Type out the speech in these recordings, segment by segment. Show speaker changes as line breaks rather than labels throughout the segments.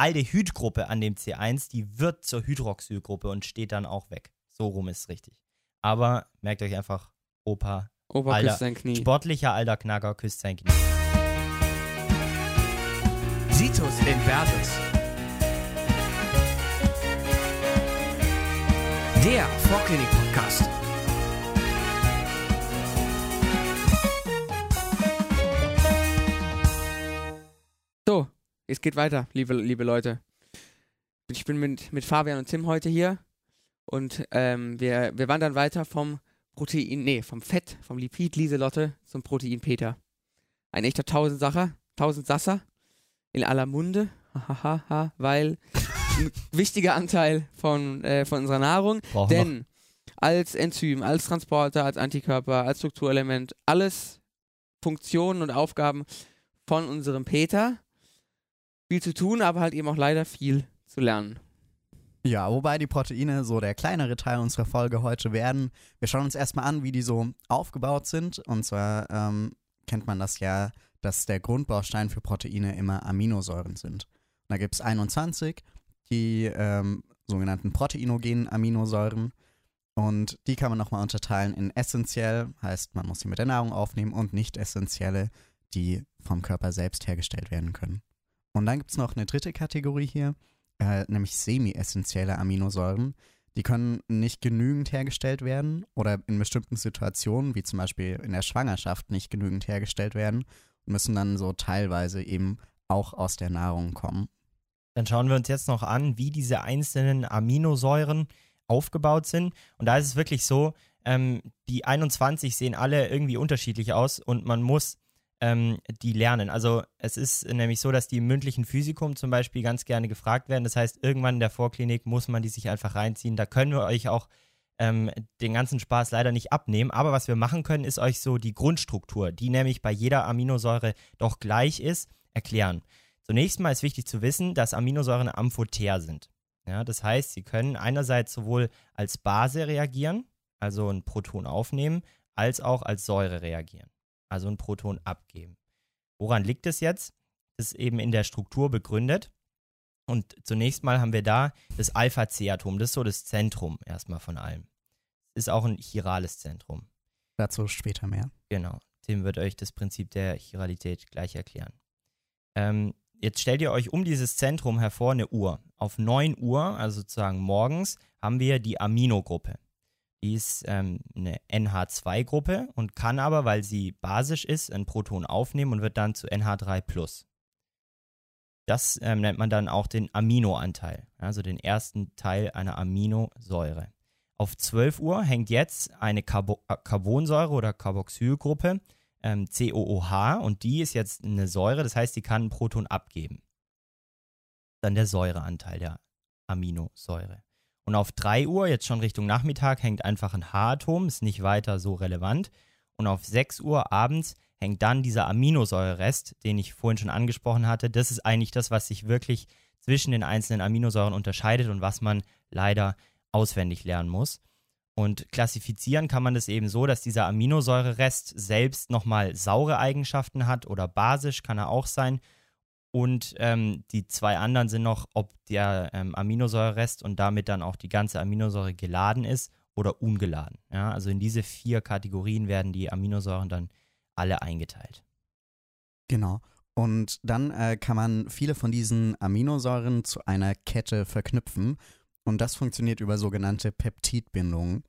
Aldehydgruppe an dem C1, die wird zur Hydroxylgruppe und steht dann auch weg. So rum ist richtig. Aber merkt euch einfach, Opa,
Opa
Alter,
küsst sein Knie.
sportlicher alter Knacker küsst sein Knie.
Situs Inversus. Der Vorklinik-Podcast.
Es geht weiter, liebe, liebe Leute. Ich bin mit, mit Fabian und Tim heute hier und ähm, wir, wir wandern weiter vom Protein, nee, vom Fett, vom Lipid Lieselotte zum Protein Peter. Ein echter Tausendsacher, Tausendsasser in aller Munde, hahaha, weil ein wichtiger Anteil von, äh, von unserer Nahrung,
Brauchen
denn als Enzym, als Transporter, als Antikörper, als Strukturelement, alles Funktionen und Aufgaben von unserem Peter. Viel zu tun, aber halt eben auch leider viel zu lernen.
Ja, wobei die Proteine so der kleinere Teil unserer Folge heute werden. Wir schauen uns erstmal an, wie die so aufgebaut sind. Und zwar ähm, kennt man das ja, dass der Grundbaustein für Proteine immer Aminosäuren sind. Da gibt es 21, die ähm, sogenannten proteinogenen Aminosäuren. Und die kann man nochmal unterteilen in essentiell, heißt man muss sie mit der Nahrung aufnehmen, und nicht essentielle, die vom Körper selbst hergestellt werden können. Und dann gibt es noch eine dritte Kategorie hier, äh, nämlich semi-essentielle Aminosäuren. Die können nicht genügend hergestellt werden oder in bestimmten Situationen, wie zum Beispiel in der Schwangerschaft, nicht genügend hergestellt werden und müssen dann so teilweise eben auch aus der Nahrung kommen.
Dann schauen wir uns jetzt noch an, wie diese einzelnen Aminosäuren aufgebaut sind. Und da ist es wirklich so, ähm, die 21 sehen alle irgendwie unterschiedlich aus und man muss ähm, die lernen. Also es ist nämlich so, dass die im mündlichen Physikum zum Beispiel ganz gerne gefragt werden. Das heißt, irgendwann in der Vorklinik muss man die sich einfach reinziehen. Da können wir euch auch ähm, den ganzen Spaß leider nicht abnehmen. Aber was wir machen können, ist euch so die Grundstruktur, die nämlich bei jeder Aminosäure doch gleich ist, erklären. Zunächst mal ist wichtig zu wissen, dass Aminosäuren amphotär sind. Ja, das heißt, sie können einerseits sowohl als Base reagieren, also ein Proton aufnehmen, als auch als Säure reagieren, also ein Proton abgeben. Woran liegt es jetzt? Das ist eben in der Struktur begründet. Und zunächst mal haben wir da das Alpha-C-Atom, das ist so das Zentrum erstmal von allem. Ist auch ein chirales Zentrum.
Dazu später mehr.
Genau. Tim wird euch das Prinzip der Chiralität gleich erklären. Ähm, jetzt stellt ihr euch um dieses Zentrum hervor eine Uhr. Auf 9 Uhr, also sozusagen morgens, haben wir die Aminogruppe. Die ist ähm, eine NH2-Gruppe und kann aber, weil sie basisch ist, ein Proton aufnehmen und wird dann zu NH3+. Das ähm, nennt man dann auch den Aminoanteil, also den ersten Teil einer Aminosäure. Auf 12 Uhr hängt jetzt eine Carbo äh, Carbonsäure oder Carboxylgruppe, ähm, COOH, und die ist jetzt eine Säure, das heißt, die kann ein Proton abgeben. Dann der Säureanteil der Aminosäure. Und auf 3 Uhr, jetzt schon Richtung Nachmittag, hängt einfach ein H-Atom, ist nicht weiter so relevant. Und auf 6 Uhr abends hängt dann dieser Aminosäurerest, den ich vorhin schon angesprochen hatte. Das ist eigentlich das, was sich wirklich zwischen den einzelnen Aminosäuren unterscheidet und was man leider auswendig lernen muss. Und klassifizieren kann man das eben so, dass dieser Aminosäurerest selbst nochmal saure Eigenschaften hat oder basisch kann er auch sein. Und ähm, die zwei anderen sind noch, ob der ähm, Aminosäurerest und damit dann auch die ganze Aminosäure geladen ist oder ungeladen. Ja, also in diese vier Kategorien werden die Aminosäuren dann alle eingeteilt.
Genau. Und dann äh, kann man viele von diesen Aminosäuren zu einer Kette verknüpfen. Und das funktioniert über sogenannte Peptidbindungen.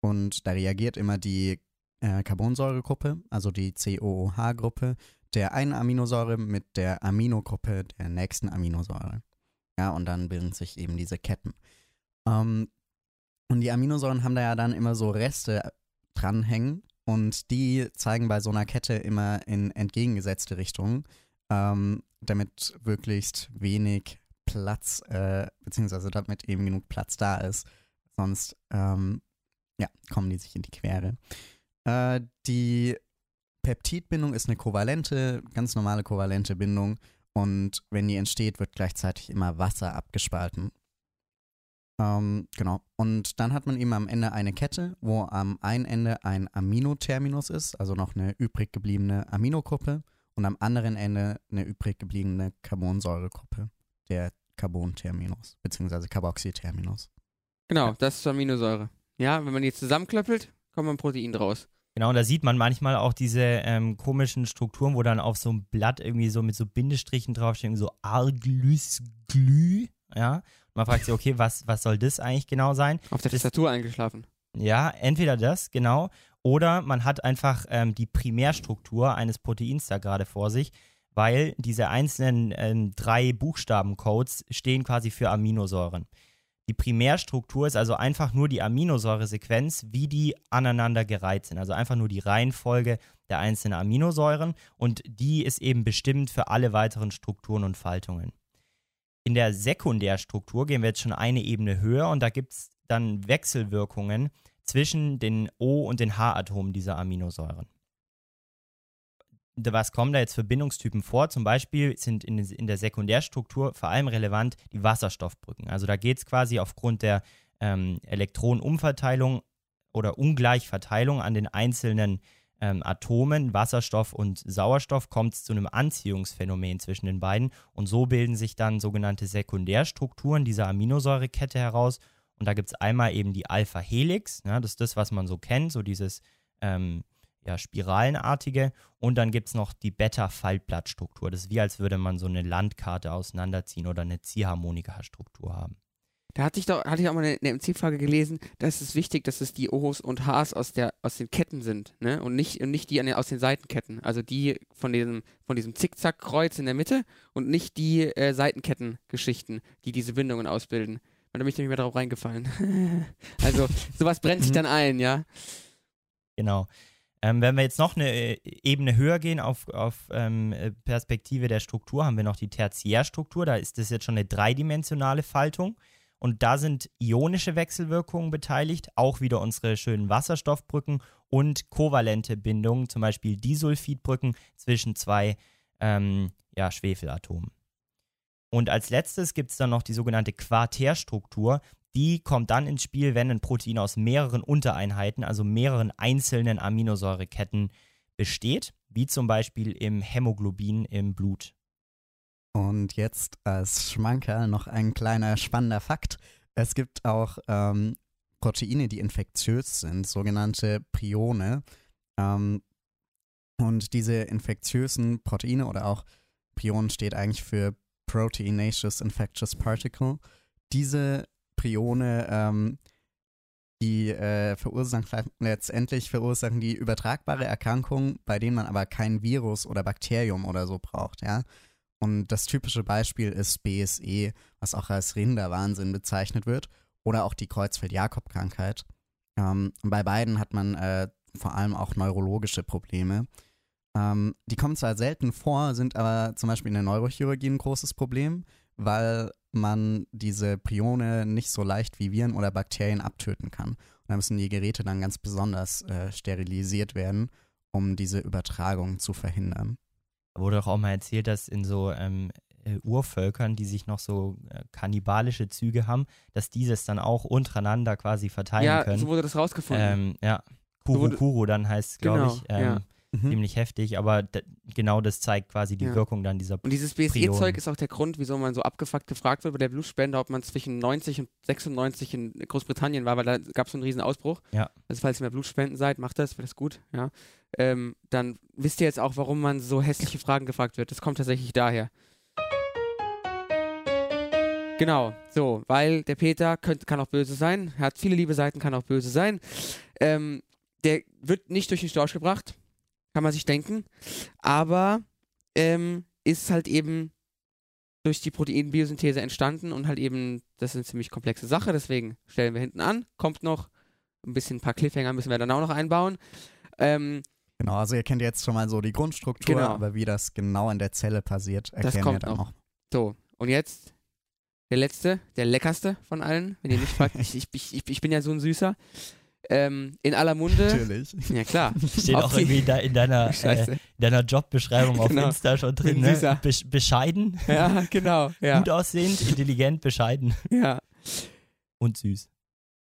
Und da reagiert immer die äh, Carbonsäuregruppe, also die COOH-Gruppe, der einen Aminosäure mit der Aminogruppe der nächsten Aminosäure. Ja, und dann bilden sich eben diese Ketten. Ähm, und die Aminosäuren haben da ja dann immer so Reste dranhängen und die zeigen bei so einer Kette immer in entgegengesetzte Richtungen, ähm, damit möglichst wenig Platz, äh, beziehungsweise damit eben genug Platz da ist. Sonst, ähm, ja, kommen die sich in die Quere. Äh, die Peptidbindung ist eine kovalente, ganz normale kovalente Bindung und wenn die entsteht, wird gleichzeitig immer Wasser abgespalten. Ähm, genau. Und dann hat man eben am Ende eine Kette, wo am einen Ende ein Aminoterminus ist, also noch eine übrig gebliebene Aminogruppe und am anderen Ende eine übrig gebliebene Carbonsäuregruppe, der Carbon-Terminus, beziehungsweise Carboxy-Terminus.
Genau, das ist Aminosäure. Ja, wenn man die zusammenklöppelt, kommt ein Protein draus.
Genau, und da sieht man manchmal auch diese ähm, komischen Strukturen, wo dann auf so einem Blatt irgendwie so mit so Bindestrichen draufsteht, irgendwie so Arglysglü, ja. Und man fragt sich, okay, was, was soll das eigentlich genau sein?
Auf der Tastatur eingeschlafen.
Ja, entweder das, genau, oder man hat einfach ähm, die Primärstruktur eines Proteins da gerade vor sich, weil diese einzelnen ähm, drei Buchstabencodes stehen quasi für Aminosäuren. Die Primärstruktur ist also einfach nur die Aminosäuresequenz, wie die aneinander gereiht sind. Also einfach nur die Reihenfolge der einzelnen Aminosäuren und die ist eben bestimmt für alle weiteren Strukturen und Faltungen. In der Sekundärstruktur gehen wir jetzt schon eine Ebene höher und da gibt es dann Wechselwirkungen zwischen den O- und den H-Atomen dieser Aminosäuren. Was kommen da jetzt für Bindungstypen vor? Zum Beispiel sind in, in der Sekundärstruktur vor allem relevant die Wasserstoffbrücken. Also da geht es quasi aufgrund der ähm, Elektronenumverteilung oder Ungleichverteilung an den einzelnen ähm, Atomen, Wasserstoff und Sauerstoff, kommt es zu einem Anziehungsphänomen zwischen den beiden. Und so bilden sich dann sogenannte Sekundärstrukturen dieser Aminosäurekette heraus. Und da gibt es einmal eben die Alpha-Helix, ja, das ist das, was man so kennt, so dieses ähm, ja, spiralenartige. Und dann gibt es noch die Beta-Faltblattstruktur. Das ist wie, als würde man so eine Landkarte auseinanderziehen oder eine Ziehharmonika-Struktur haben.
Da hatte ich doch, hatte ich auch mal eine, eine MC-Frage gelesen, da ist es wichtig, dass es die O's und H's aus, der, aus den Ketten sind, ne? Und nicht, und nicht die an den, aus den Seitenketten. Also die von diesem, von diesem Zickzackkreuz in der Mitte und nicht die äh, Seitenkettengeschichten, die diese Bindungen ausbilden. Und da bin ich nicht mehr drauf reingefallen. also, sowas brennt sich dann ein, ja.
Genau. Ähm, wenn wir jetzt noch eine äh, Ebene höher gehen auf, auf ähm, äh, Perspektive der Struktur, haben wir noch die Tertiärstruktur. Da ist das jetzt schon eine dreidimensionale Faltung. Und da sind ionische Wechselwirkungen beteiligt, auch wieder unsere schönen Wasserstoffbrücken und kovalente Bindungen, zum Beispiel Disulfidbrücken zwischen zwei ähm, ja, Schwefelatomen. Und als letztes gibt es dann noch die sogenannte Quartärstruktur. Die kommt dann ins Spiel, wenn ein Protein aus mehreren Untereinheiten, also mehreren einzelnen Aminosäureketten besteht, wie zum Beispiel im Hämoglobin im Blut.
Und jetzt als Schmankerl noch ein kleiner spannender Fakt. Es gibt auch ähm, Proteine, die infektiös sind, sogenannte Prione. Ähm, und diese infektiösen Proteine oder auch Prion steht eigentlich für Proteinaceous Infectious Particle. Diese Prione, ähm, die äh, verursachen letztendlich verursachen die übertragbare Erkrankung, bei denen man aber kein Virus oder Bakterium oder so braucht, ja. Und das typische Beispiel ist BSE, was auch als Rinderwahnsinn bezeichnet wird, oder auch die Kreuzfeld-Jakob-Krankheit. Ähm, bei beiden hat man äh, vor allem auch neurologische Probleme. Ähm, die kommen zwar selten vor, sind aber zum Beispiel in der Neurochirurgie ein großes Problem, weil man diese Prione nicht so leicht wie Viren oder Bakterien abtöten kann. Und da müssen die Geräte dann ganz besonders äh, sterilisiert werden, um diese Übertragung zu verhindern.
Wurde doch auch mal erzählt, dass in so ähm, äh, Urvölkern, die sich noch so äh, kannibalische Züge haben, dass dieses dann auch untereinander quasi verteilen
Ja,
können.
so wurde das rausgefunden.
ähm, ja,
So
Kuru dann heißt, glaube
Genau,
ich. Ähm,
ja.
Mhm.
Ziemlich heftig, aber genau das zeigt quasi die
Ja.
Wirkung dann dieser
Und dieses. BSE-Zeug ist auch der Grund, wieso man so abgefuckt gefragt wird bei der Blutspende, ob man zwischen 90 und 96 in Großbritannien war, weil da gab es so einen riesen Ausbruch.
Ja.
Also falls ihr mehr Blutspenden seid, macht das, wäre das gut, ja. Ähm, dann wisst ihr jetzt auch, warum man so hässliche Fragen gefragt wird. Das kommt tatsächlich daher. Genau, so, weil der Peter könnt, kann auch böse sein, er hat viele liebe Seiten, kann auch böse sein. Ähm, der wird nicht durch den Storch gebracht, kann man sich denken, aber ähm, ist halt eben durch die Proteinbiosynthese entstanden und halt eben, das ist eine ziemlich komplexe Sache, deswegen stellen wir hinten an, kommt noch ein bisschen ein paar Cliffhanger müssen wir dann auch noch einbauen. Ähm,
Genau, also ihr kennt jetzt schon mal so die Grundstruktur,
Genau.
aber wie das genau in der Zelle passiert, erklären wir
kommt
dann
noch.
noch.
so, und jetzt der letzte, der leckerste von allen, wenn ihr mich fragt, ich, ich, ich, ich bin ja so ein Süßer. Ähm, in aller Munde.
Natürlich.
Ja, klar.
Steht auch
Okay.
irgendwie in, de, in, deiner, äh, in deiner Jobbeschreibung auf
Genau.
Insta schon drin. Ne?
süßer.
Besch bescheiden,
Ja, genau. Ja.
gut aussehend, intelligent, bescheiden
ja.
und süß.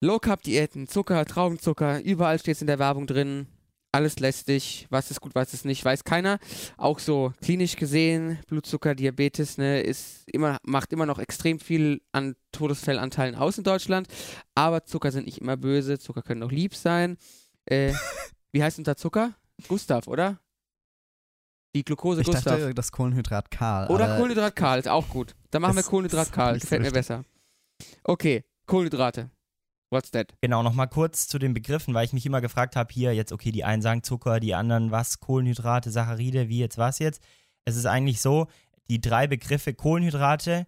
Low Carb Diäten, Zucker, Traubenzucker, überall steht es in der Werbung drin. Alles lästig, was ist gut, was ist nicht, weiß keiner. Auch so klinisch gesehen, Blutzucker, Diabetes, ne, ist immer, macht immer noch extrem viel an Todesfellanteilen aus in Deutschland. Aber Zucker sind nicht immer böse, Zucker können auch lieb sein. Äh, wie heißt unser Zucker? Gustav, oder? Die Glucose
Ich
Gustav.
dachte, das Kohlenhydrat Karl.
Oder Kohlenhydrat Karl, ist auch gut. Dann machen wir Kohlenhydrat Karl, gefällt mir besser. Okay, Kohlenhydrate. What's that?
Genau, nochmal kurz zu den Begriffen, weil ich mich immer gefragt habe, hier jetzt, okay, die einen sagen Zucker, die anderen was, Kohlenhydrate, Saccharide, wie jetzt, was jetzt. Es ist eigentlich so, die drei Begriffe Kohlenhydrate,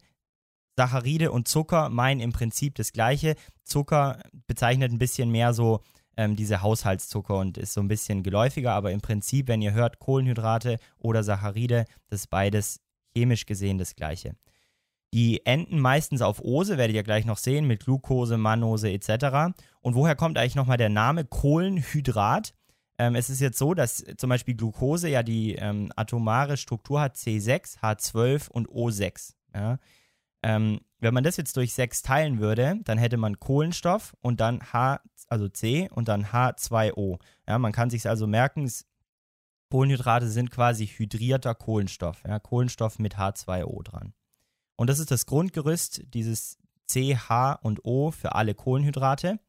Saccharide und Zucker meinen im Prinzip das Gleiche. Zucker bezeichnet ein bisschen mehr so ähm, diese Haushaltszucker und ist so ein bisschen geläufiger, aber im Prinzip, wenn ihr hört Kohlenhydrate oder Saccharide, das ist beides chemisch gesehen das Gleiche. Die enden meistens auf Ose, werdet ihr gleich noch sehen, mit Glucose, Mannose etc. Und woher kommt eigentlich nochmal der Name Kohlenhydrat? Ähm, es ist jetzt so, dass zum Beispiel Glucose ja die ähm, atomare Struktur hat C6, H12 und O6. Ja? Ähm, wenn man das jetzt durch 6 teilen würde, dann hätte man Kohlenstoff und dann H, also C und dann H2O. Ja, man kann sich also merken, Kohlenhydrate sind quasi hydrierter Kohlenstoff. Ja? Kohlenstoff mit H2O dran. Und das ist das Grundgerüst, dieses C, H und O für alle Kohlenhydrate.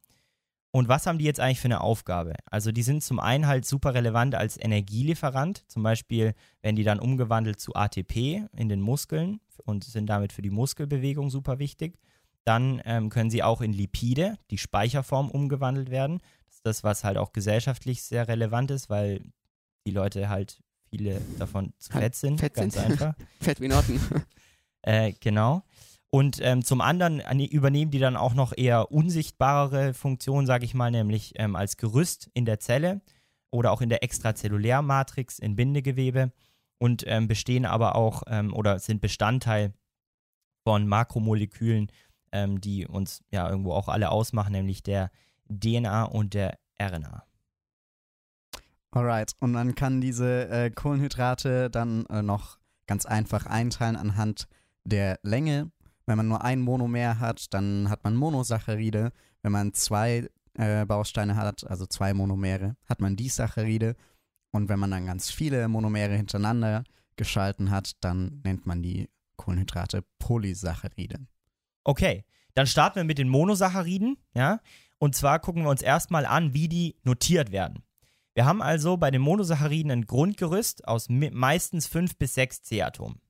Und was haben die jetzt eigentlich für eine Aufgabe? Also die sind zum einen halt super relevant als Energielieferant. Zum Beispiel werden die dann umgewandelt zu ATP in den Muskeln und sind damit für die Muskelbewegung super wichtig. Dann ähm, können sie auch in Lipide, die Speicherform, umgewandelt werden. Das ist das, was halt auch gesellschaftlich sehr relevant ist, weil die Leute halt viele davon zu
Halt
fett sind.
fett
ganz
sind.
einfach.
Fett wie Norton.
Äh, genau. Und ähm, zum anderen an- übernehmen die dann auch noch eher unsichtbarere Funktionen, sage ich mal, nämlich ähm, als Gerüst in der Zelle oder auch in der Extrazellulärmatrix in Bindegewebe und ähm, bestehen aber auch ähm, oder sind Bestandteil von Makromolekülen, ähm, die uns ja irgendwo auch alle ausmachen, nämlich der DNA und der RNA.
Alright, und man kann diese äh, Kohlenhydrate dann äh, noch ganz einfach einteilen anhand der Länge. Wenn man nur ein Monomer hat, dann hat man Monosaccharide. Wenn man zwei äh, Bausteine hat, also zwei Monomere, hat man Disaccharide. Und wenn man dann ganz viele Monomere hintereinander geschalten hat, dann nennt man die Kohlenhydrate Polysaccharide.
Okay, dann starten wir mit den Monosacchariden, ja. Und zwar gucken wir uns erstmal an, wie die notiert werden. Wir haben also bei den Monosacchariden ein Grundgerüst aus meistens 5 bis 6 C-Atomen.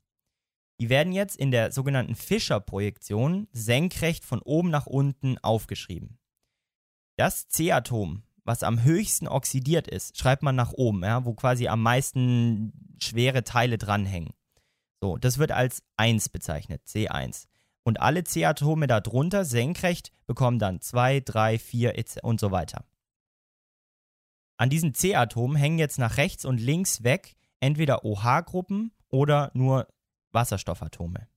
Die werden jetzt in der sogenannten Fischer-Projektion senkrecht von oben nach unten aufgeschrieben. Das C-Atom, was am höchsten oxidiert ist, schreibt man nach oben, ja, wo quasi am meisten schwere Teile dranhängen. So, das wird als 1 bezeichnet, C1. Und alle C-Atome darunter senkrecht bekommen dann 2, 3, 4 und so weiter. An diesen C-Atomen hängen jetzt nach rechts und links weg entweder OH-Gruppen oder nur Wasserstoffatome.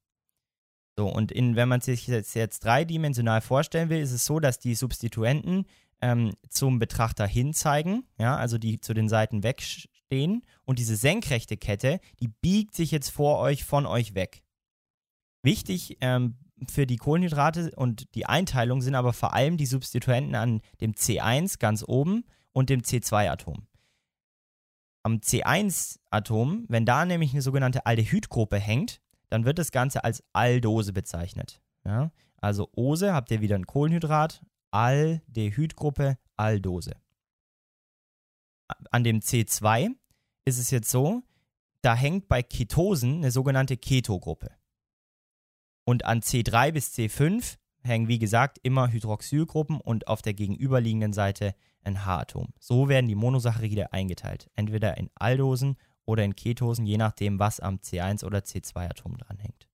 So, und in, wenn man sich jetzt, jetzt dreidimensional vorstellen will, ist es so, dass die Substituenten ähm, zum Betrachter hin zeigen, ja, also die zu den Seiten wegstehen und diese senkrechte Kette, die biegt sich jetzt vor euch, von euch weg. Wichtig ähm, für die Kohlenhydrate und die Einteilung sind aber vor allem die Substituenten an dem C1 ganz oben und dem C2-Atom. Am C1-Atom, wenn da nämlich eine sogenannte Aldehydgruppe hängt, dann wird das Ganze als Aldose bezeichnet. Ja? Also Ose habt ihr wieder ein Kohlenhydrat, Aldehydgruppe, Aldose. An dem C2 ist es jetzt so, da hängt bei Ketosen eine sogenannte Ketogruppe. Und an C3 bis C5 hängen, wie gesagt, immer Hydroxylgruppen und auf der gegenüberliegenden Seite ein H-Atom. So werden die Monosaccharide eingeteilt. Entweder in Aldosen oder in Ketosen, je nachdem, was am C1 oder C2-Atom dranhängt.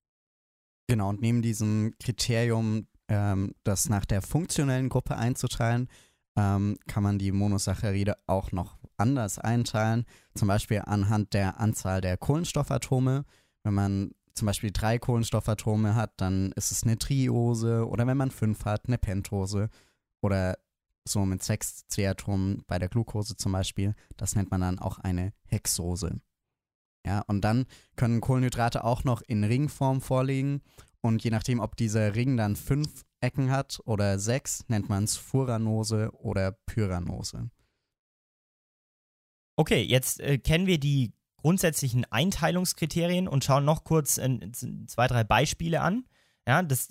Genau, und neben diesem Kriterium, ähm, das nach der funktionellen Gruppe einzuteilen, ähm, kann man die Monosaccharide auch noch anders einteilen. Zum Beispiel anhand der Anzahl der Kohlenstoffatome. Wenn man zum Beispiel drei Kohlenstoffatome hat, dann ist es eine Triose. Oder wenn man fünf hat, eine Pentose. Oder so mit sechs C-Atomen bei der Glucose zum Beispiel. Das nennt man dann auch eine Hexose. Ja, und dann können Kohlenhydrate auch noch in Ringform vorliegen. Und je nachdem, ob dieser Ring dann fünf Ecken hat oder sechs, nennt man es Furanose oder Pyranose.
Okay, jetzt äh, kennen wir die grundsätzlichen Einteilungskriterien und schauen noch kurz äh, zwei, drei Beispiele an. Ja, das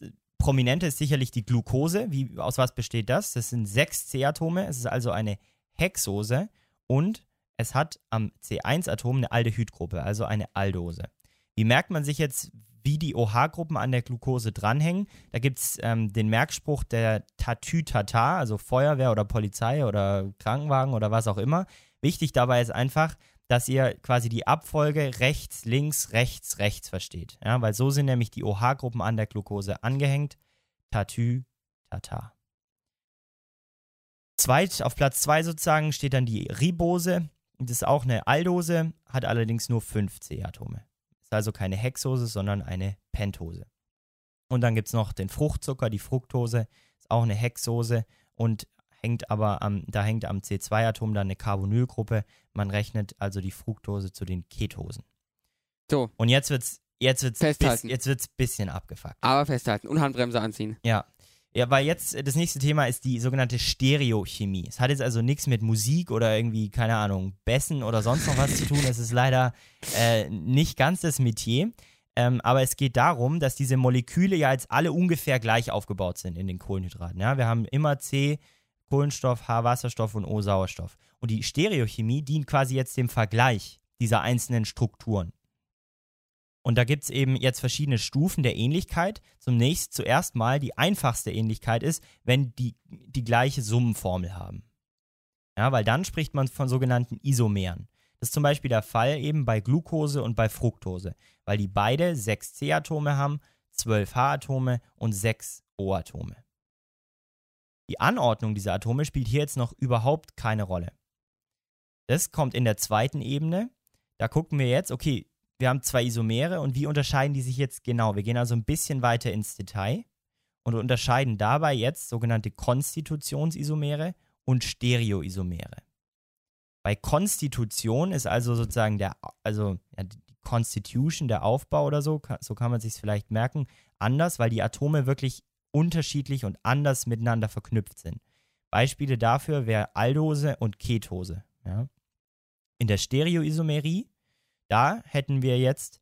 Prominente ist sicherlich die Glucose. Wie, aus was besteht das? Das sind sechs C-Atome. Es ist also eine Hexose und es hat am C1-Atom eine Aldehydgruppe, also eine Aldose. Wie merkt man sich jetzt, wie die OH-Gruppen an der Glucose dranhängen? Da gibt es ähm, den Merkspruch der Tatütata, also Feuerwehr oder Polizei oder Krankenwagen oder was auch immer. Wichtig dabei ist einfach, dass ihr quasi die Abfolge rechts, links, rechts, rechts versteht. Ja, weil so sind nämlich die OH-Gruppen an der Glucose angehängt. Tatü, Tata. Zweit, auf Platz 2 sozusagen steht dann die Ribose. Das ist auch eine Aldose, hat allerdings nur 5 C-Atome. Ist also keine Hexose, sondern eine Pentose. Und dann gibt es noch den Fruchtzucker, die Fructose, ist auch eine Hexose und hängt aber am, da hängt am C2-Atom dann eine Carbonylgruppe. Man rechnet also die Fructose zu den Ketosen.
So.
Und jetzt wird's, jetzt wird's,
Festhalten.
bis, jetzt wird's bisschen abgefuckt.
Aber festhalten und Handbremse anziehen.
Ja. Ja, weil jetzt das nächste Thema ist die sogenannte Stereochemie. Es hat jetzt also nichts mit Musik oder irgendwie, keine Ahnung, Bässen oder sonst noch was zu tun. Es ist leider äh, nicht ganz das Metier. Ähm, aber es geht darum, dass diese Moleküle ja jetzt alle ungefähr gleich aufgebaut sind in den Kohlenhydraten. Ja? Wir haben immer C, Kohlenstoff, H, Wasserstoff und O, Sauerstoff. Und die Stereochemie dient quasi jetzt dem Vergleich dieser einzelnen Strukturen. Und da gibt es eben jetzt verschiedene Stufen der Ähnlichkeit. Zunächst zuerst mal die einfachste Ähnlichkeit ist, wenn die die gleiche Summenformel haben. Ja, weil dann spricht man von sogenannten Isomeren. Das ist zum Beispiel der Fall eben bei Glucose und bei Fructose, weil die beide 6 C-Atome haben, 12 H-Atome und 6 O-Atome. Die Anordnung dieser Atome spielt hier jetzt noch überhaupt keine Rolle. Das kommt in der zweiten Ebene. Da gucken wir jetzt, okay, wir haben zwei Isomere und wie unterscheiden die sich jetzt genau? Wir gehen also ein bisschen weiter ins Detail und unterscheiden dabei jetzt sogenannte Konstitutionsisomere und Stereoisomere. Bei Konstitution ist also sozusagen der, also ja, die Constitution, der Aufbau oder so, so kann man sich es vielleicht merken, anders, weil die Atome wirklich unterschiedlich und anders miteinander verknüpft sind. Beispiele dafür wäre Aldose und Ketose. Ja. In der Stereoisomerie, da hätten wir jetzt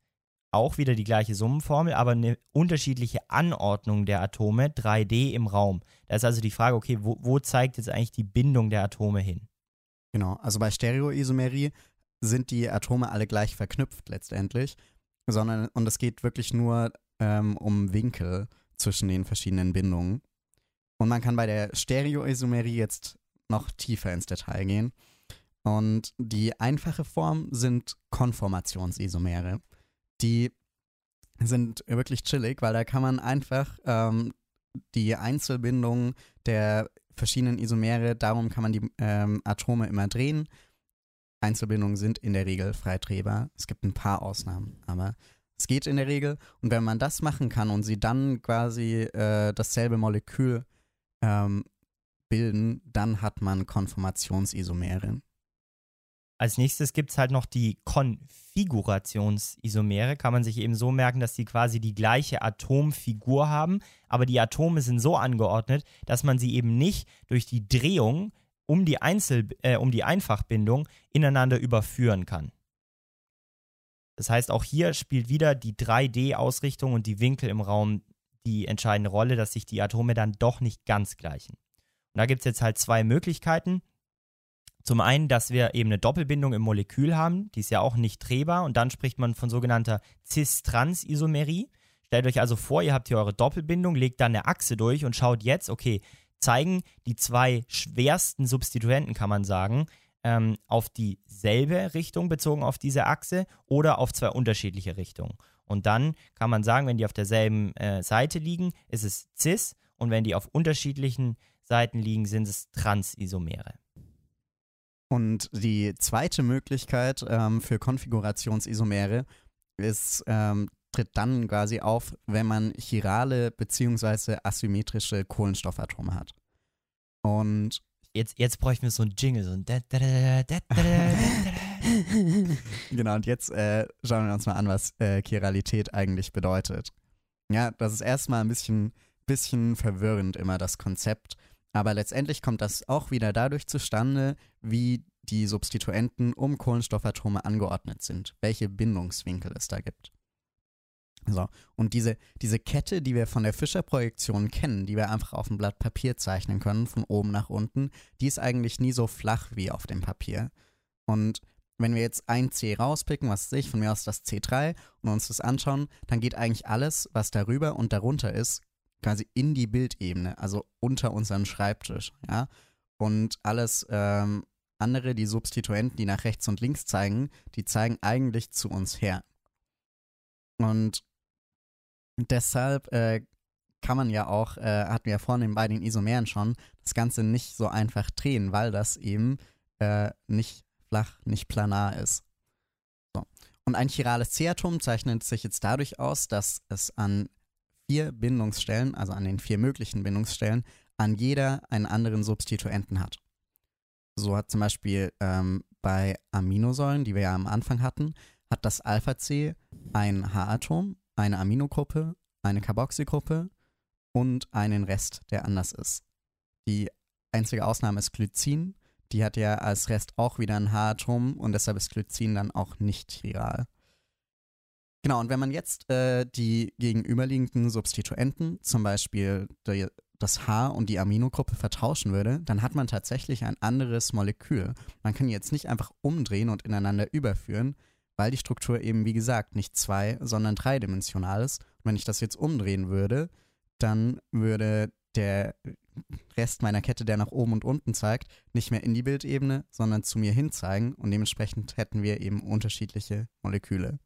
auch wieder die gleiche Summenformel, aber eine unterschiedliche Anordnung der Atome, 3D im Raum. Da ist also die Frage, okay, wo, wo zeigt jetzt eigentlich die Bindung der Atome hin?
Genau, also bei Stereoisomerie sind die Atome alle gleich verknüpft letztendlich, sondern und es geht wirklich nur ähm, um Winkel zwischen den verschiedenen Bindungen. Und man kann bei der Stereoisomerie jetzt noch tiefer ins Detail gehen. Und die einfache Form sind Konformationsisomere. Die sind wirklich chillig, weil da kann man einfach ähm, die Einzelbindungen der verschiedenen Isomere, darum kann man die ähm, Atome immer drehen. Einzelbindungen sind in der Regel freidrehbar. Es gibt ein paar Ausnahmen, aber es geht in der Regel. Und wenn man das machen kann und sie dann quasi äh, dasselbe Molekül ähm, bilden, dann hat man Konformationsisomere.
Als nächstes gibt es halt noch die Konfigurationsisomere. Kann man sich eben so merken, dass die quasi die gleiche Atomfigur haben, aber die Atome sind so angeordnet, dass man sie eben nicht durch die Drehung um die, Einzel äh, um die Einfachbindung ineinander überführen kann. Das heißt, auch hier spielt wieder die 3D-Ausrichtung und die Winkel im Raum die entscheidende Rolle, dass sich die Atome dann doch nicht ganz gleichen. Und da gibt es jetzt halt zwei Möglichkeiten. Zum einen, dass wir eben eine Doppelbindung im Molekül haben, die ist ja auch nicht drehbar und dann spricht man von sogenannter Cis-Trans-Isomerie. Stellt euch also vor, ihr habt hier eure Doppelbindung, legt dann eine Achse durch und schaut jetzt, okay, zeigen die zwei schwersten Substituenten, kann man sagen, ähm, auf dieselbe Richtung bezogen auf diese Achse oder auf zwei unterschiedliche Richtungen. Und dann kann man sagen, wenn die auf derselben äh, Seite liegen, ist es cis und wenn die auf unterschiedlichen Seiten liegen, sind es Transisomere.
Und die zweite Möglichkeit ähm, für Konfigurationsisomere ist, ähm, tritt dann quasi auf, wenn man chirale bzw. asymmetrische Kohlenstoffatome hat. Und
Jetzt, jetzt bräuchten wir so ein Jingle, so ein
genau, und jetzt äh, schauen wir uns mal an, was äh, Chiralität eigentlich bedeutet. Ja, das ist erstmal ein bisschen, bisschen verwirrend immer, das Konzept. Aber letztendlich kommt das auch wieder dadurch zustande, wie die Substituenten um Kohlenstoffatome angeordnet sind, welche Bindungswinkel es da gibt. So, und diese, diese Kette, die wir von der Fischer-Projektion kennen, die wir einfach auf dem Blatt Papier zeichnen können, von oben nach unten, die ist eigentlich nie so flach wie auf dem Papier. Und wenn wir jetzt ein C rauspicken, was weiß ich, von mir aus das C3 und uns das anschauen, dann geht eigentlich alles, was darüber und darunter ist, quasi in die Bildebene, also unter unseren Schreibtisch, ja. Und alles ähm, andere, die Substituenten, die nach rechts und links zeigen, die zeigen eigentlich zu uns her. Und deshalb äh, kann man ja auch, äh, hatten wir ja vorhin bei den Isomeren schon, das Ganze nicht so einfach drehen, weil das eben äh, nicht flach, nicht planar ist. So. Und ein chirales C-Atom zeichnet sich jetzt dadurch aus, dass es an vier Bindungsstellen, also an den vier möglichen Bindungsstellen, an jeder einen anderen Substituenten hat. So hat zum Beispiel ähm, bei Aminosäuren, die wir ja am Anfang hatten, hat das Alpha-C ein H-Atom, eine Aminogruppe, eine Carboxygruppe und einen Rest, der anders ist. Die einzige Ausnahme ist Glycin. Die hat ja als Rest auch wieder ein H-Atom und deshalb ist Glycin dann auch nicht chiral. Genau, und wenn man jetzt äh, die gegenüberliegenden Substituenten, zum Beispiel die, das H und die Aminogruppe vertauschen würde, dann hat man tatsächlich ein anderes Molekül. Man kann jetzt nicht einfach umdrehen und ineinander überführen, weil die Struktur eben, wie gesagt, nicht zwei, sondern dreidimensional ist. Und wenn ich das jetzt umdrehen würde, dann würde der Rest meiner Kette, der nach oben und unten zeigt, nicht mehr in die Bildebene, sondern zu mir hin zeigen und dementsprechend hätten wir eben unterschiedliche Moleküle.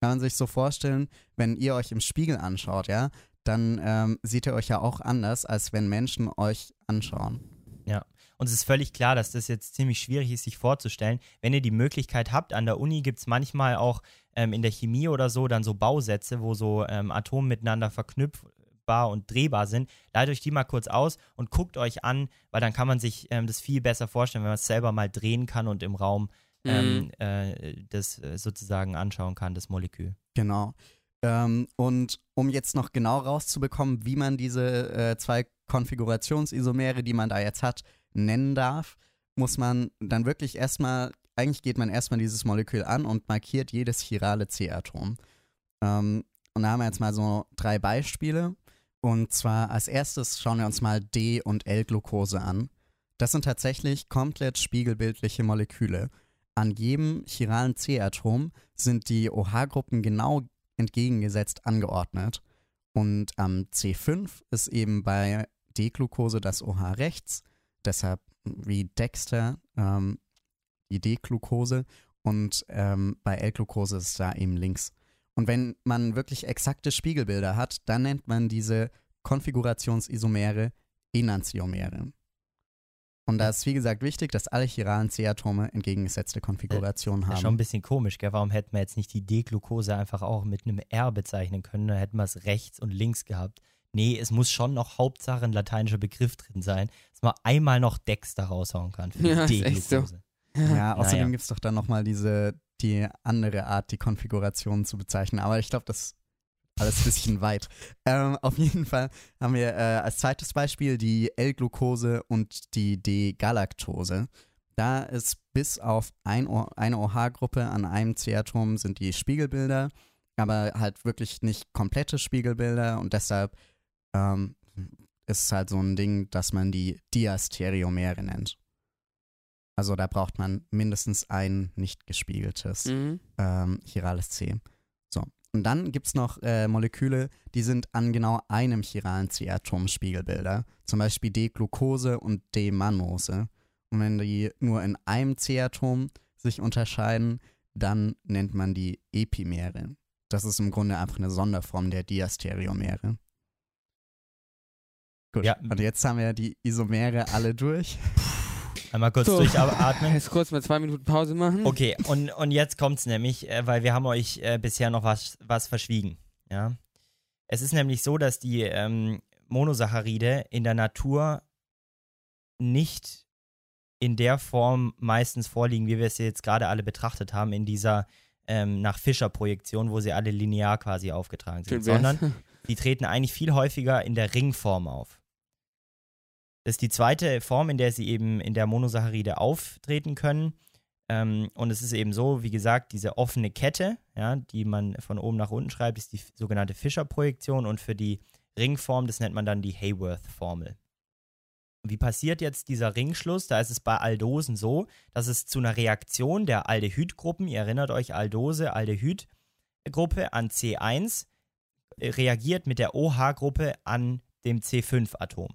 Kann man sich so vorstellen, wenn ihr euch im Spiegel anschaut, ja, dann ähm, seht ihr euch ja auch anders, als wenn Menschen euch anschauen.
Ja. Und es ist völlig klar, dass das jetzt ziemlich schwierig ist, sich vorzustellen. Wenn ihr die Möglichkeit habt, an der Uni gibt es manchmal auch ähm, in der Chemie oder so dann so Bausätze, wo so ähm, Atome miteinander verknüpfbar und drehbar sind. Leitet euch die mal kurz aus und guckt euch an, weil dann kann man sich ähm, das viel besser vorstellen, wenn man es selber mal drehen kann und im Raum ähm,
Mhm.
äh, das äh, sozusagen anschauen kann, das Molekül.
Genau. Ähm, und um jetzt noch genau rauszubekommen, wie man diese äh, zwei Konfigurationsisomere, die man da jetzt hat, nennen darf, muss man dann wirklich erstmal, eigentlich geht man erstmal dieses Molekül an und markiert jedes chirale C-Atom. Ähm, und da haben wir jetzt mal so drei Beispiele. Und zwar als erstes schauen wir uns mal D- und L-Glucose an. Das sind tatsächlich komplett spiegelbildliche Moleküle. An jedem chiralen C-Atom sind die OH-Gruppen genau entgegengesetzt angeordnet. Und am C5 ist eben bei D-Glucose das OH rechts, deshalb wie Dexter ähm, die D-Glucose und ähm, bei L-Glucose ist es da eben links. Und wenn man wirklich exakte Spiegelbilder hat, dann nennt man diese Konfigurationsisomere Enantiomere. Und da ist wie gesagt wichtig, dass alle chiralen C-Atome entgegengesetzte Konfigurationen
Ja,
haben.
schon ein bisschen komisch, gell? Warum hätten wir jetzt nicht die D-Glucose einfach auch mit einem R bezeichnen können? Dann hätten wir es rechts und links gehabt. Nee, es muss schon noch Hauptsache ein lateinischer Begriff drin sein, dass man einmal noch Dexter raushauen kann für die
Ja, ist echt so.
D-Glucose.
Ja, außerdem
Naja.
gibt es doch dann nochmal diese, die andere Art, die Konfiguration zu bezeichnen. Aber ich glaube, das ist alles ein bisschen weit. Ähm, auf jeden Fall haben wir äh, als zweites Beispiel die L-Glucose und die D-Galaktose. Da ist bis auf ein o eine OH-Gruppe an einem C-Atom sind die Spiegelbilder, aber halt wirklich nicht komplette Spiegelbilder und deshalb ähm, ist halt so ein Ding, dass man die Diastereomere nennt. Also da braucht man mindestens ein nicht gespiegeltes
Mhm.
ähm, chirales C. So. Und dann gibt es noch äh, Moleküle, die sind an genau einem chiralen C-Atom Spiegelbilder. Zum Beispiel D-Glucose und D-Mannose. Und wenn die nur in einem C-Atom sich unterscheiden, dann nennt man die Epimere. Das ist im Grunde einfach eine Sonderform der Diastereomere. Gut,
Ja.
und jetzt haben wir die Isomere alle durch.
Einmal kurz
So.
durchatmen.
Jetzt kurz mal zwei Minuten Pause machen.
Okay, und, und jetzt kommt's nämlich, äh, weil wir haben euch äh, bisher noch was, was verschwiegen. Ja? Es ist nämlich so, dass die ähm, Monosaccharide in der Natur nicht in der Form meistens vorliegen, wie wir es jetzt gerade alle betrachtet haben, in dieser ähm, nach Fischer-Projektion, wo sie alle linear quasi aufgetragen sind,
Schön
sondern die treten eigentlich viel häufiger in der Ringform auf. Das ist die zweite Form, in der sie eben in der Monosaccharide auftreten können. Ähm, und es ist eben so, wie gesagt, diese offene Kette, ja, die man von oben nach unten schreibt, ist die sogenannte Fischer-Projektion und für die Ringform, das nennt man dann die Hayworth-Formel. Wie passiert jetzt dieser Ringschluss? Da ist es bei Aldosen so, dass es zu einer Reaktion der Aldehydgruppen, ihr erinnert euch, Aldose, Aldehydgruppe an C1, äh, reagiert mit der OH-Gruppe an dem C5-Atom.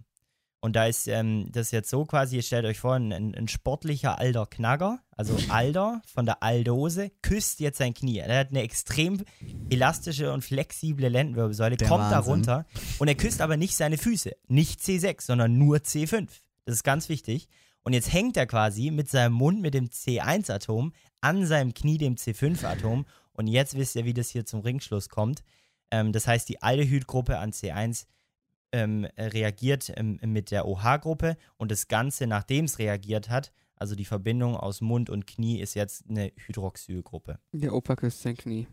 Und da ist ähm, das jetzt so quasi, ihr stellt euch vor, ein, ein, sportlicher alter Knacker, also Alder von der Aldose, küsst jetzt sein Knie. Er hat eine extrem elastische und flexible Lendenwirbelsäule,
Der
kommt da
Wahnsinn.
runter und er küsst aber nicht seine Füße. Nicht C6, sondern nur C5. Das ist ganz wichtig. Und jetzt hängt er quasi mit seinem Mund mit dem C1-Atom an seinem Knie, dem C5-Atom. Und jetzt wisst ihr, wie das hier zum Ringschluss kommt. Ähm, das heißt, die Aldehydgruppe an C1 ähm, äh, reagiert ähm, mit der OH-Gruppe und das Ganze, nachdem es reagiert hat, also die Verbindung aus Mund und Knie, ist jetzt eine Hydroxylgruppe.
Der Opa küsst sein Knie.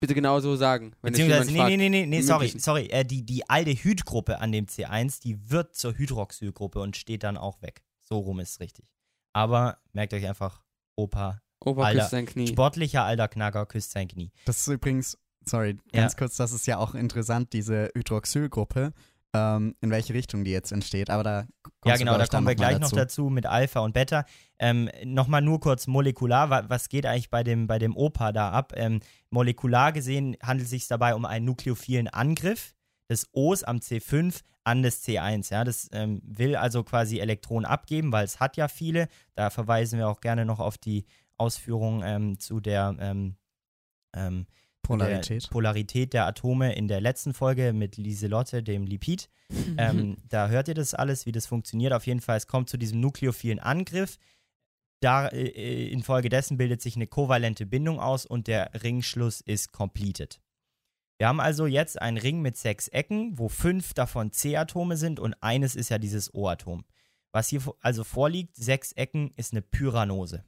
Bitte genau so sagen. Wenn
Beziehungsweise, nee, nee,
fragt.
nee, nee, nee, sorry,
Möglichen.
sorry, äh, die, die Aldehydgruppe an dem C1, die wird zur Hydroxylgruppe und steht dann auch weg. So rum ist es richtig. Aber merkt euch einfach, Opa,
Opa
Alter,
küsst sein Knie.
sportlicher alter Knacker küsst sein Knie.
Das ist übrigens, sorry,
Ja.
ganz kurz, das ist ja auch interessant, diese Hydroxylgruppe, ähm, in welche Richtung die jetzt entsteht. Aber da
Ja, genau, da kommen wir gleich noch dazu mit Alpha und Beta. Ähm, Nochmal nur kurz molekular, wa was geht eigentlich bei dem, bei dem Opa da ab? Ähm, molekular gesehen handelt es sich dabei um einen nukleophilen Angriff des O's am C5 an das C1. Ja, das ähm, will also quasi Elektronen abgeben, weil es hat ja viele. Da verweisen wir auch gerne noch auf die Ausführungen ähm, zu der ähm, ähm,
Polarität.
Der Polarität der Atome in der letzten Folge mit Lieselotte, dem Lipid. Ähm, da hört ihr das alles, wie das funktioniert. Auf jeden Fall, es kommt zu diesem nukleophilen Angriff. Da, äh, infolgedessen bildet sich eine kovalente Bindung aus und der Ringschluss ist completed. Wir haben also jetzt einen Ring mit sechs Ecken, wo fünf davon C-Atome sind und eines ist ja dieses O-Atom. Was hier also vorliegt, sechs Ecken, ist eine Pyranose.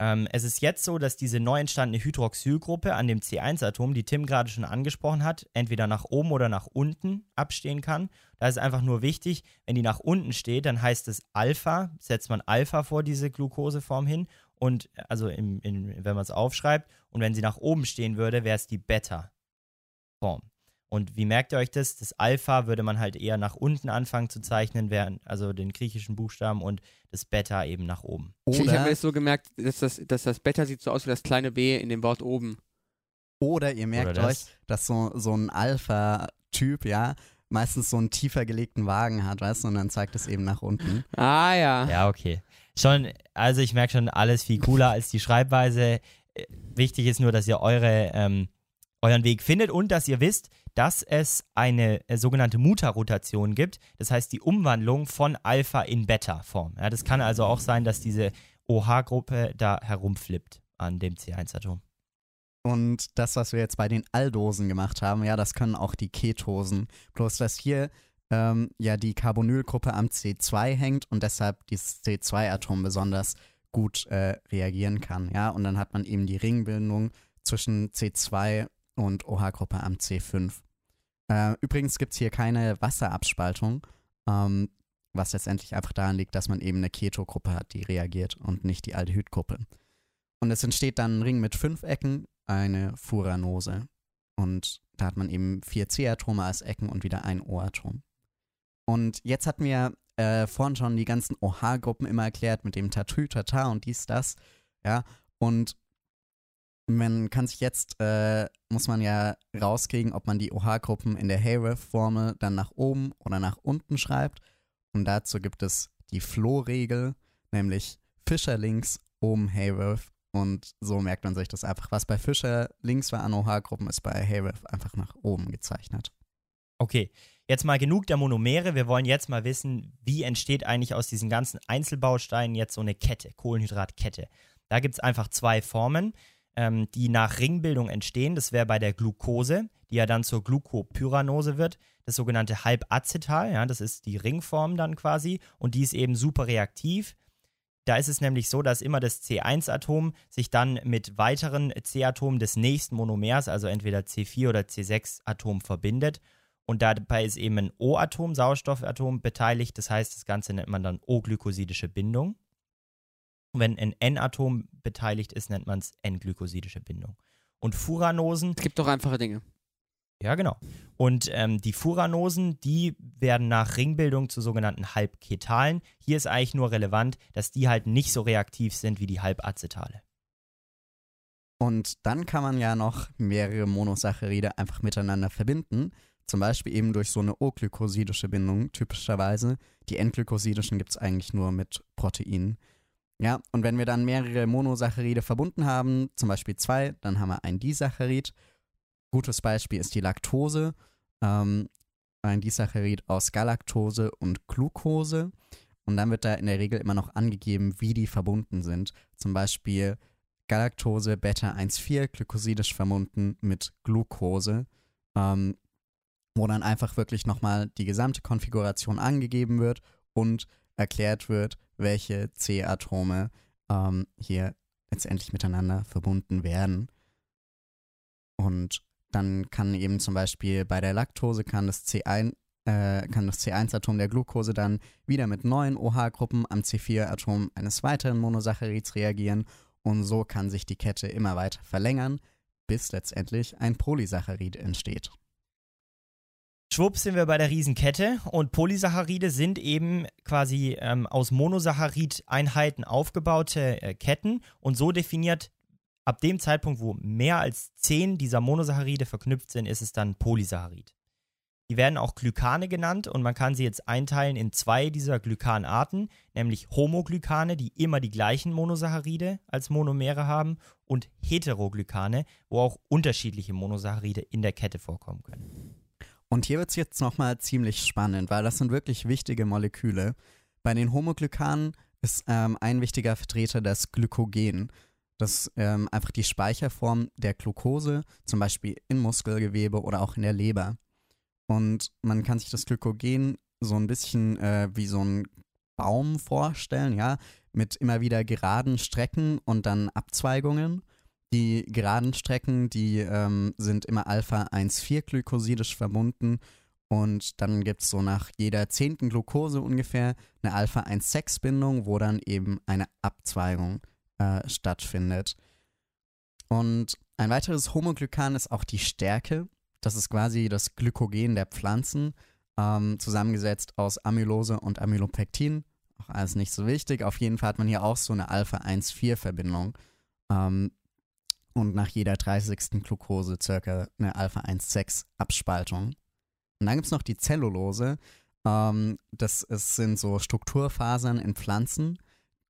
Ähm, es ist jetzt so, dass diese neu entstandene Hydroxylgruppe an dem C1-Atom, die Tim gerade schon angesprochen hat, entweder nach oben oder nach unten abstehen kann. Da ist einfach nur wichtig, wenn die nach unten steht, dann heißt es Alpha, setzt man Alpha vor diese Glukoseform hin und also im, in, wenn man es aufschreibt und wenn sie nach oben stehen würde, wäre es die Beta-Form. Und wie merkt ihr euch das? Das Alpha würde man halt eher nach unten anfangen zu zeichnen, während, also den griechischen Buchstaben und das Beta eben nach oben.
ich habe mir
Oder,
das so gemerkt, dass das, dass das Beta sieht so aus wie das kleine B in dem Wort oben.
oder ihr merkt
Oder
euch, dass so, so ein Alpha-Typ, ja, meistens so einen tiefer gelegten Wagen hat, weißt du, und dann zeigt es eben nach unten.
Ah ja.
Ja, okay. Schon, also ich merke schon alles viel cooler als die Schreibweise. Äh, Wichtig ist nur, dass ihr eure, ähm, euren Weg findet und dass ihr wisst, dass es eine äh, sogenannte Muta-Rotation gibt. Das heißt die Umwandlung von Alpha in Beta-Form. Ja, das kann also auch sein, dass diese OH-Gruppe da herumflippt an dem C1-Atom.
Und das, was wir jetzt bei den Aldosen gemacht haben, ja, das können auch die Ketosen. Bloß, dass hier ähm, ja die Carbonylgruppe am C2 hängt und deshalb dieses C2-Atom besonders gut äh, reagieren kann. Ja, und dann hat man eben die Ringbildung zwischen C2 und OH-Gruppe am C5. Äh, übrigens gibt es hier keine Wasserabspaltung, ähm, was letztendlich einfach daran liegt, dass man eben eine Ketogruppe hat, die reagiert und nicht die Aldehydgruppe. Und es entsteht dann ein Ring mit fünf Ecken, eine Furanose. Und da hat man eben vier C-Atome als Ecken und wieder ein O-Atom. Und jetzt hatten wir äh, vorhin schon die ganzen OH-Gruppen immer erklärt mit dem Tatü, Tata und dies, das. Ja, und man kann sich jetzt, äh, muss man ja rauskriegen, ob man die OH-Gruppen in der Hayworth-Formel dann nach oben oder nach unten schreibt. Und dazu gibt es die Flow-Regel, nämlich Fischer links, oben Hayworth. Und so merkt man sich das einfach. Was bei Fischer links war an OH-Gruppen, ist bei Hayworth einfach nach oben gezeichnet.
Okay, jetzt mal genug der Monomere. Wir wollen jetzt mal wissen, wie entsteht eigentlich aus diesen ganzen Einzelbausteinen jetzt so eine Kette, Kohlenhydratkette. Da gibt es einfach zwei Formen, ähm, die nach Ringbildung entstehen. Das wäre bei der Glucose, die ja dann zur Glucopyranose wird. Das sogenannte Halbacetal, ja, das ist die Ringform dann quasi. Und die ist eben super reaktiv. Da ist es nämlich so, dass immer das C1-Atom sich dann mit weiteren C-Atomen des nächsten Monomers, also entweder C4 oder C6-Atom, verbindet. Und dabei ist eben ein O-Atom, Sauerstoffatom, beteiligt. Das heißt, das Ganze nennt man dann O-glykosidische Bindung. Und wenn ein N-Atom beteiligt ist, nennt man es N-glykosidische Bindung. Und Furanosen.
Es gibt doch einfache Dinge.
Ja, genau. Und ähm, die Furanosen, die werden nach Ringbildung zu sogenannten Halbketalen. Hier ist eigentlich nur relevant, dass die halt nicht so reaktiv sind wie die Halbacetale.
Und dann kann man ja noch mehrere Monosaccharide einfach miteinander verbinden. Zum Beispiel eben durch so eine O-glykosidische Bindung, typischerweise. Die N-glykosidischen gibt es eigentlich nur mit Proteinen. Ja, und wenn wir dann mehrere Monosaccharide verbunden haben, zum Beispiel zwei, dann haben wir ein Disaccharid. Gutes Beispiel ist die Laktose. Ähm, ein Disaccharid aus Galaktose und Glucose. Und dann wird da in der Regel immer noch angegeben, wie die verbunden sind. Zum Beispiel Galaktose Beta-1,4 glykosidisch verbunden mit Glucose. Ähm, wo dann einfach wirklich nochmal die gesamte Konfiguration angegeben wird und erklärt wird, welche C-Atome ähm, hier letztendlich miteinander verbunden werden. Und dann kann eben zum Beispiel bei der Laktose kann das C1 äh, kann das C1-Atom der Glucose dann wieder mit neuen OH-Gruppen am C4-Atom eines weiteren Monosaccarids reagieren und so kann sich die Kette immer weiter verlängern, bis letztendlich ein Polysaccharid entsteht.
Schwupps sind wir bei der Riesenkette und Polysaccharide sind eben quasi ähm, aus Monosaccharid-Einheiten aufgebaute äh, Ketten und so definiert, ab dem Zeitpunkt, wo mehr als zehn dieser Monosaccharide verknüpft sind, ist es dann Polysaccharid. Die werden auch Glykane genannt und man kann sie jetzt einteilen in zwei dieser Glykanarten, nämlich Homoglykane, die immer die gleichen Monosaccharide als Monomere haben, und Heteroglykane, wo auch unterschiedliche Monosaccharide in der Kette vorkommen können.
Und hier wird es jetzt nochmal ziemlich spannend, weil das sind wirklich wichtige Moleküle. Bei den Homoglykanen ist ähm, ein wichtiger Vertreter das Glykogen. Das ist ähm, einfach die Speicherform der Glucose, zum Beispiel im Muskelgewebe oder auch in der Leber. Und man kann sich das Glykogen so ein bisschen äh, wie so ein Baum vorstellen, ja, mit immer wieder geraden Strecken und dann Abzweigungen. Die geraden Strecken, die ähm, sind immer Alpha-1,4-glykosidisch verbunden und dann gibt es so nach jeder zehnten Glucose ungefähr eine Alpha-1,6-Bindung, wo dann eben eine Abzweigung äh, stattfindet. Und ein weiteres Homoglykan ist auch die Stärke. Das ist quasi das Glykogen der Pflanzen, ähm, zusammengesetzt aus Amylose und Amylopektin. Auch alles nicht so wichtig. Auf jeden Fall hat man hier auch so eine Alpha-1,4-Verbindung. Ähm, und nach jeder 30. Glucose circa eine Alpha-1,6-Abspaltung. Und dann gibt es noch die Zellulose. Ähm, das ist, sind so Strukturfasern in Pflanzen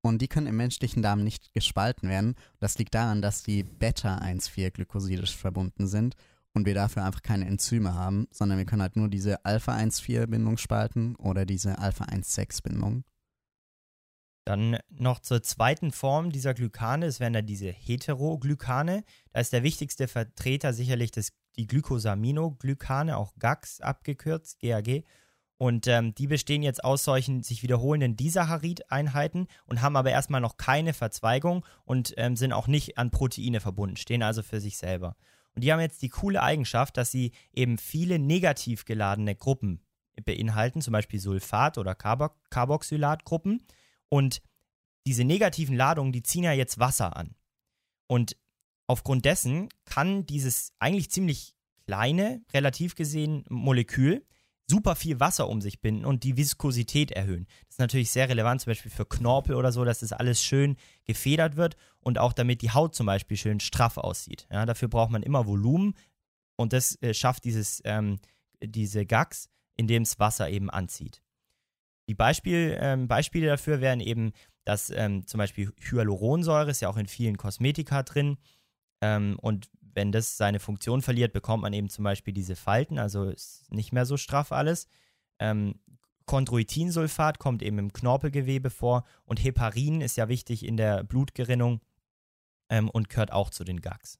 und die können im menschlichen Darm nicht gespalten werden. Das liegt daran, dass die Beta-1,4-glykosidisch verbunden sind und wir dafür einfach keine Enzyme haben, sondern wir können halt nur diese Alpha-1,4-Bindung spalten oder diese Alpha-1,6-Bindung.
Dann noch zur zweiten Form dieser Glykane, es wären dann diese Heteroglykane. Da ist der wichtigste Vertreter sicherlich das, die Glycosaminoglykane, auch GAGs abgekürzt, GAG. Und ähm, die bestehen jetzt aus solchen sich wiederholenden Disaccharid-Einheiten und haben aber erstmal noch keine Verzweigung und ähm, sind auch nicht an Proteine verbunden, stehen also für sich selber. Und die haben jetzt die coole Eigenschaft, dass sie eben viele negativ geladene Gruppen beinhalten, zum Beispiel Sulfat- oder Carboxylatgruppen. Und diese negativen Ladungen, die ziehen ja jetzt Wasser an. Und aufgrund dessen kann dieses eigentlich ziemlich kleine, relativ gesehen, Molekül super viel Wasser um sich binden und die Viskosität erhöhen. Das ist natürlich sehr relevant, zum Beispiel für Knorpel oder so, dass das alles schön gefedert wird und auch damit die Haut zum Beispiel schön straff aussieht. Ja, dafür braucht man immer Volumen und das äh, schafft dieses, ähm, diese Gags, indem es Wasser eben anzieht. Die Beispiel, ähm, Beispiele dafür wären eben, dass ähm, zum Beispiel Hyaluronsäure ist ja auch in vielen Kosmetika drin. Ähm, und wenn das seine Funktion verliert, bekommt man eben zum Beispiel diese Falten, also ist nicht mehr so straff alles. Ähm, Chondroitinsulfat kommt eben im Knorpelgewebe vor und Heparin ist ja wichtig in der Blutgerinnung ähm, und gehört auch zu den GAGs.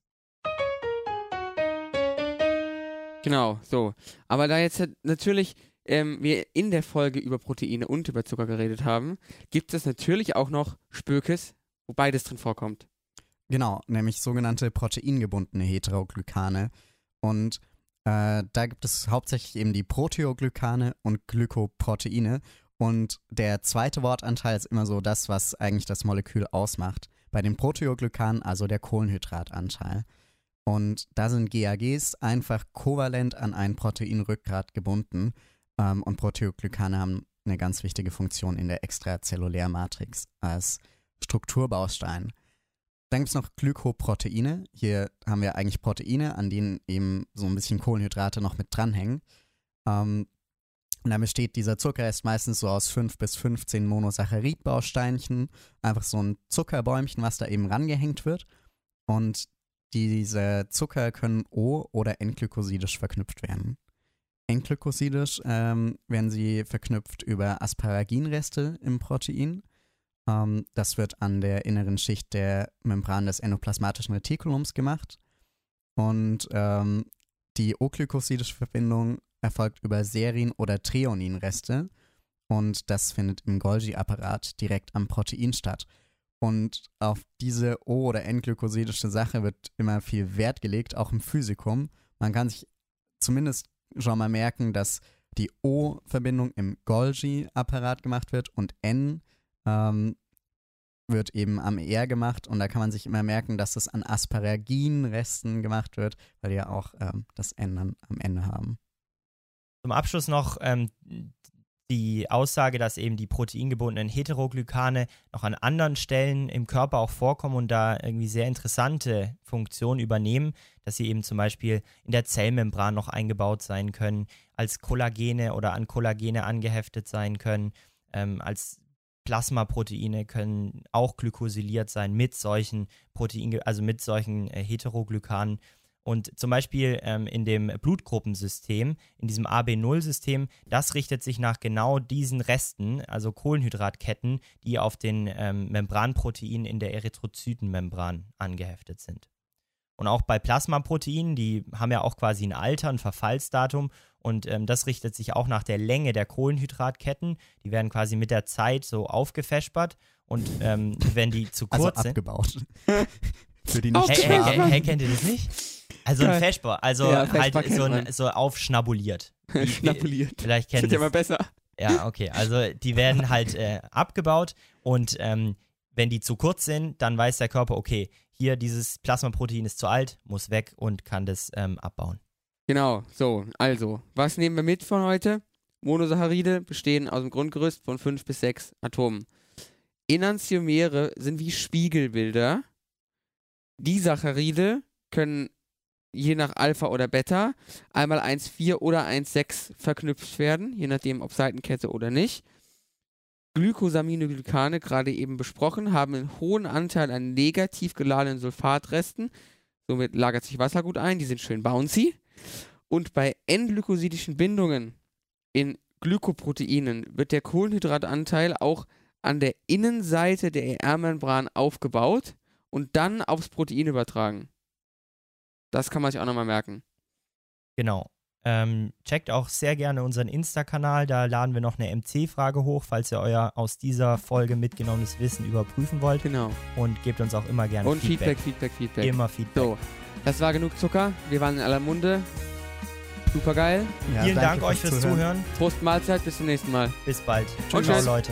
Genau, so. Aber da jetzt natürlich ähm, wir in der Folge über Proteine und über Zucker geredet haben, gibt es natürlich auch noch Spökes, wo beides drin vorkommt.
Genau, nämlich sogenannte proteingebundene Heteroglykane. Und Äh, da gibt es hauptsächlich eben die Proteoglykane und Glykoproteine. Und der zweite Wortanteil ist immer so das, was eigentlich das Molekül ausmacht. Bei den Proteoglykanen also der Kohlenhydratanteil. Und da sind GAGs einfach kovalent an ein Proteinrückgrat gebunden. Ähm, und Proteoglykane haben eine ganz wichtige Funktion in der Extrazellulärmatrix als Strukturbaustein. Dann gibt es noch Glykoproteine. Hier haben wir eigentlich Proteine, an denen eben so ein bisschen Kohlenhydrate noch mit dranhängen. Ähm, und dann besteht dieser Zuckerrest meistens so aus 5 bis 15 Monosaccharidbausteinchen. Einfach so ein Zuckerbäumchen, was da eben rangehängt wird. Und diese Zucker können O- oder N-glykosidisch verknüpft werden. N-glykosidisch ähm, werden sie verknüpft über Asparaginreste im Protein. Ähm, das wird an der inneren Schicht der Membran des endoplasmatischen Retikulums gemacht. Und ähm, die O-glykosidische Verbindung erfolgt über Serin- oder Threoninreste. Und das findet im Golgi-Apparat direkt am Protein statt. Und auf diese O- oder N-glykosidische Sache wird immer viel Wert gelegt, auch im Physikum. Man kann sich zumindest schon mal merken, dass die O-Verbindung im Golgi-Apparat gemacht wird und N ähm, wird eben am R gemacht und da kann man sich immer merken, dass das an Asparaginresten gemacht wird, weil die ja auch ähm, das N dann am Ende haben.
Zum Abschluss noch ähm, die Aussage, dass eben die proteingebundenen Heteroglykane noch an anderen Stellen im Körper auch vorkommen und da irgendwie sehr interessante Funktionen übernehmen, dass sie eben zum Beispiel in der Zellmembran noch eingebaut sein können, als Kollagene oder an Kollagene angeheftet sein können, ähm, als Plasmaproteine können auch glykosyliert sein mit solchen Protein, also mit solchen äh, Heteroglykanen. Und zum Beispiel ähm, in dem Blutgruppensystem, in diesem AB0-System, das richtet sich nach genau diesen Resten, also Kohlenhydratketten, die auf den ähm, Membranproteinen in der Erythrozytenmembran angeheftet sind. Und auch bei Plasmaproteinen, die haben ja auch quasi ein Alter, ein Verfallsdatum und ähm, das richtet sich auch nach der Länge der Kohlenhydratketten. Die werden quasi mit der Zeit so aufgefespert und ähm, wenn die zu kurz
also
sind.
Für die
Auf-
nicht
Hey, hey, hey, kennt ihr das nicht? Also ein. Feschbar, also
Ja,
halt so, ein, so aufschnabuliert.
Schnapuliert.
Vielleicht
Das
kennt
ist ja
ihr
mal besser.
Ja, okay. Also die werden halt äh, abgebaut und ähm, wenn die zu kurz sind, dann weiß der Körper, okay, hier dieses Plasmaprotein ist zu alt, muss weg und kann das ähm, abbauen.
Genau, so, also, was nehmen wir mit von heute? Monosaccharide bestehen aus dem Grundgerüst von 5 bis 6 Atomen. Enantiomere sind wie Spiegelbilder. Die Saccharide können je nach Alpha oder Beta einmal 1,4 oder 1,6 verknüpft werden, je nachdem ob Seitenkette oder nicht. Glycosaminoglycane, gerade eben besprochen, haben einen hohen Anteil an negativ geladenen Sulfatresten. Somit lagert sich Wasser gut ein, die sind schön bouncy. Und bei N-glykosidischen Bindungen in Glykoproteinen wird der Kohlenhydratanteil auch an der Innenseite der ER-Membran aufgebaut und dann aufs Protein übertragen. Das kann man sich auch nochmal merken.
Genau. Ähm, checkt auch sehr gerne unseren Insta-Kanal, da laden wir noch eine MC-Frage hoch, falls ihr euer aus dieser Folge mitgenommenes Wissen überprüfen wollt
Genau.
und gebt uns auch immer gerne
Und
Feedback.
Feedback, Feedback, Feedback.
Immer Feedback.
So, das war genug Zucker. Wir waren in aller Munde. Super geil.
Ja,
Vielen Dank euch fürs Zuhören.
Prost Mahlzeit, bis zum nächsten Mal.
Bis bald.
Und
Ciao,
tschüss.
Leute.